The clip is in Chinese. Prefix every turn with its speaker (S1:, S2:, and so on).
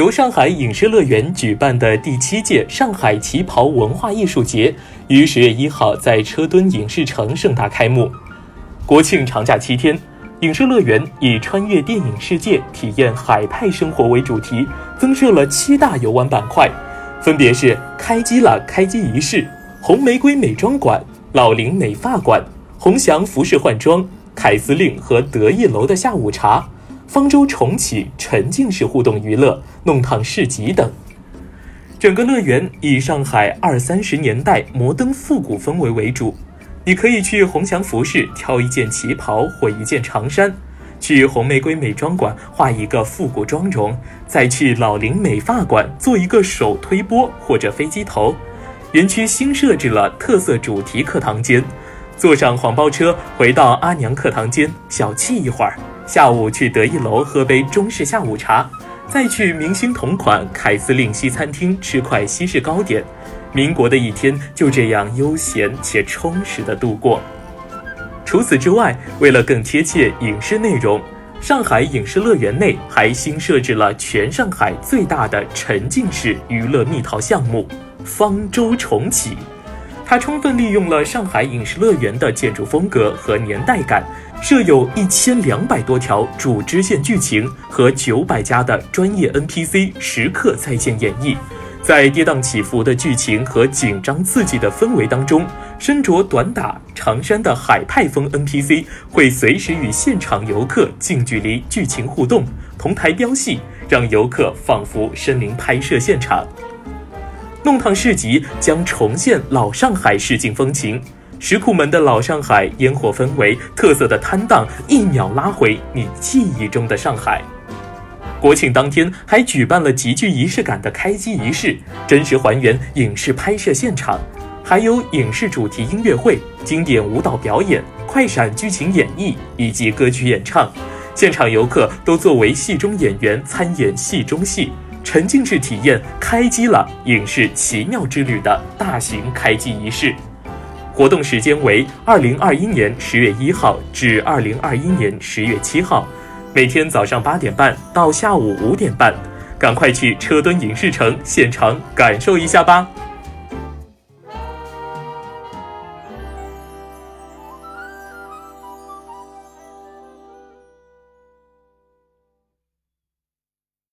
S1: 由上海影视乐园举办的第七届上海旗袍文化艺术节于十月一号在车墩影视城盛大开幕。国庆长假七天，影视乐园以穿越电影世界、体验海派生活为主题，增设了七大游玩板块，分别是开机了开机仪式、红玫瑰美妆馆、老龄美发馆、鸿翔服饰换装、凯司令和得意楼的下午茶。方舟重启、沉浸式互动娱乐、弄堂市集等，整个乐园以上海二三十年代摩登复古氛围为主。你可以去鸿翔服饰挑一件旗袍或一件长衫，去红玫瑰美妆馆画一个复古妆容，再去老龄美发馆做一个手推波或者飞机头。园区新设置了特色主题课堂间，坐上黄包车回到阿娘课堂间小憩一会儿。下午去得意楼喝杯中式下午茶，再去明星同款凯司令西餐厅吃块西式糕点，民国的一天就这样悠闲且充实的度过。除此之外，为了更贴切影视内容，上海影视乐园内还新设置了全上海最大的沉浸式娱乐蜜桃项目——方舟重启。它充分利用了上海影视乐园的建筑风格和年代感。设有一千两百多条主支线剧情和九百家的专业 NPC 时刻在线演绎，在跌宕起伏的剧情和紧张刺激的氛围当中，身着短打长衫的海派风 NPC 会随时与现场游客近距离剧情互动，同台飙戏，让游客仿佛身临拍摄现场。弄堂市集将重现老上海市井风情。石库门的老上海烟火氛围，特色的摊档，一秒拉回你记忆中的上海。国庆当天还举办了极具仪式感的开机仪式，真实还原影视拍摄现场，还有影视主题音乐会、经典舞蹈表演、快闪剧情演绎以及歌曲演唱。现场游客都作为戏中演员参演戏中戏，沉浸式体验开机了影视奇妙之旅的大型开机仪式。活动时间为二零二一年十月一号至二零二一年十月七号，每天早上八点半到下午五点半，赶快去车墩影视城现场感受一下吧。